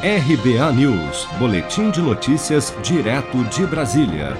RBA News, Boletim de Notícias, direto de Brasília.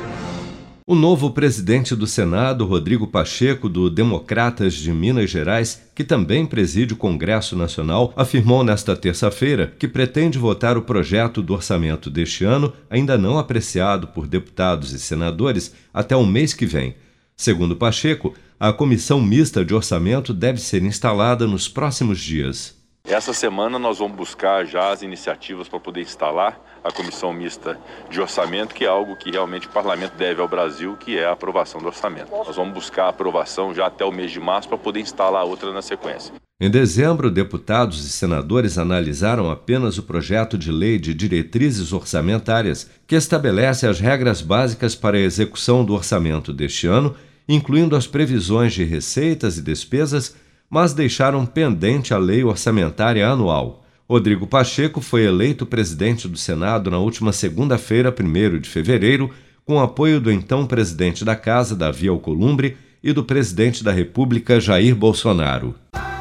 O novo presidente do Senado, Rodrigo Pacheco, do Democratas de Minas Gerais, que também preside o Congresso Nacional, afirmou nesta terça-feira que pretende votar o projeto do orçamento deste ano, ainda não apreciado por deputados e senadores, até o mês que vem. Segundo Pacheco, a comissão mista de orçamento deve ser instalada nos próximos dias. Essa semana nós vamos buscar já as iniciativas para poder instalar a comissão mista de orçamento, que é algo que realmente o parlamento deve ao Brasil, que é a aprovação do orçamento. Nós vamos buscar a aprovação já até o mês de março para poder instalar outra na sequência. Em dezembro, deputados e senadores analisaram apenas o projeto de lei de diretrizes orçamentárias, que estabelece as regras básicas para a execução do orçamento deste ano, incluindo as previsões de receitas e despesas mas deixaram pendente a lei orçamentária anual. Rodrigo Pacheco foi eleito presidente do Senado na última segunda-feira, 1 de fevereiro, com apoio do então presidente da Casa, Davi Alcolumbre, e do presidente da República, Jair Bolsonaro.